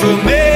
for me.